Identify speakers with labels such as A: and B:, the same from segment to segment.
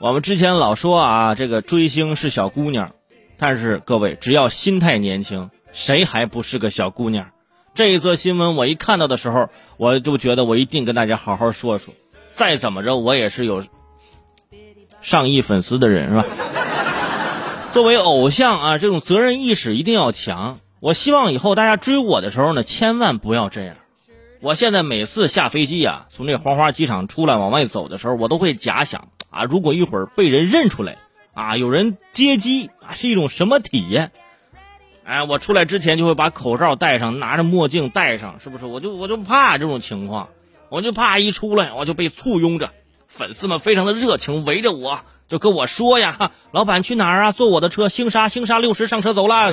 A: 我们之前老说啊，这个追星是小姑娘，但是各位只要心态年轻，谁还不是个小姑娘？这一则新闻我一看到的时候，我就觉得我一定跟大家好好说说。再怎么着，我也是有上亿粉丝的人，是吧？作为偶像啊，这种责任意识一定要强。我希望以后大家追我的时候呢，千万不要这样。我现在每次下飞机啊，从这黄花机场出来往外走的时候，我都会假想啊，如果一会儿被人认出来啊，有人接机啊，是一种什么体验？哎，我出来之前就会把口罩戴上，拿着墨镜戴上，是不是？我就我就怕这种情况，我就怕一出来我就被簇拥着，粉丝们非常的热情，围着我就跟我说呀：“老板去哪儿啊？坐我的车，星沙星沙六十上车走了。”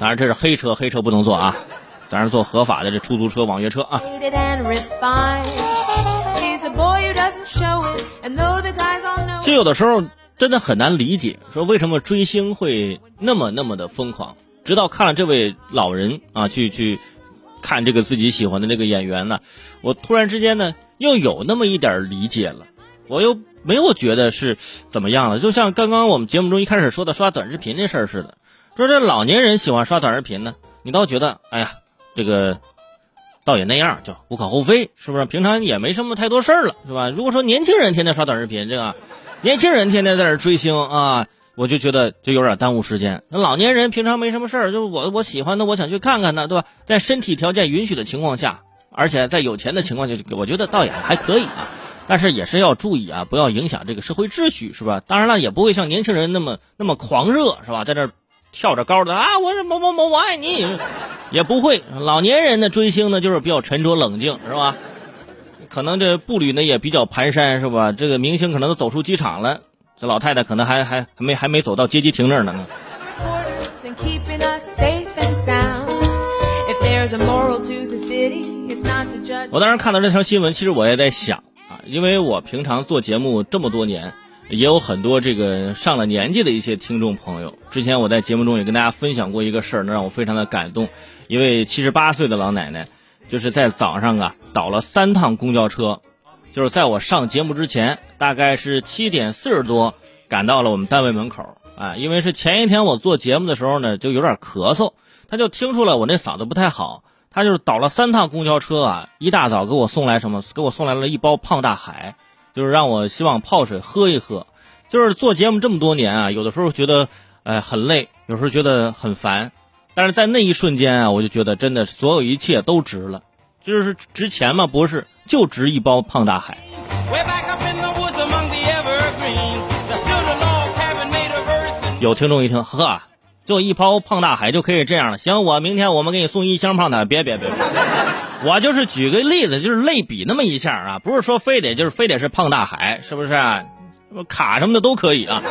A: 当然这是黑车，黑车不能坐啊，咱是坐合法的这出租车、网约车啊。就有的时候。真的很难理解，说为什么追星会那么那么的疯狂。直到看了这位老人啊，去去看这个自己喜欢的这个演员呢，我突然之间呢又有那么一点理解了。我又没有觉得是怎么样了，就像刚刚我们节目中一开始说的刷短视频这事儿似的。说这老年人喜欢刷短视频呢，你倒觉得哎呀，这个倒也那样，就无可厚非，是不是？平常也没什么太多事儿了，是吧？如果说年轻人天天刷短视频，这个。年轻人天天在这追星啊，我就觉得就有点耽误时间。那老年人平常没什么事儿，就是我我喜欢的，我想去看看呢，对吧？在身体条件允许的情况下，而且在有钱的情况下，我觉得倒也还可以啊。但是也是要注意啊，不要影响这个社会秩序，是吧？当然了，也不会像年轻人那么那么狂热，是吧？在这跳着高的啊，我是某某某，我爱你，也不会。老年人的追星呢，就是比较沉着冷静，是吧？可能这步履呢也比较蹒跚，是吧？这个明星可能都走出机场了，这老太太可能还还还没还没走到接机亭那儿呢。我当时看到这条新闻，其实我也在想啊，因为我平常做节目这么多年，也有很多这个上了年纪的一些听众朋友。之前我在节目中也跟大家分享过一个事儿，能让我非常的感动。一位七十八岁的老奶奶。就是在早上啊，倒了三趟公交车，就是在我上节目之前，大概是七点四十多赶到了我们单位门口啊。因为是前一天我做节目的时候呢，就有点咳嗽，他就听出来我那嗓子不太好，他就是倒了三趟公交车啊，一大早给我送来什么？给我送来了一包胖大海，就是让我希望泡水喝一喝。就是做节目这么多年啊，有的时候觉得哎很累，有时候觉得很烦。但是在那一瞬间啊，我就觉得真的所有一切都值了，就是值钱吗？不是，就值一包胖大海。有听众一听，呵，就一包胖大海就可以这样了。行，我明天我们给你送一箱胖大。别别别，我就是举个例子，就是类比那么一下啊，不是说非得就是非得是胖大海，是不是？卡什么的都可以啊。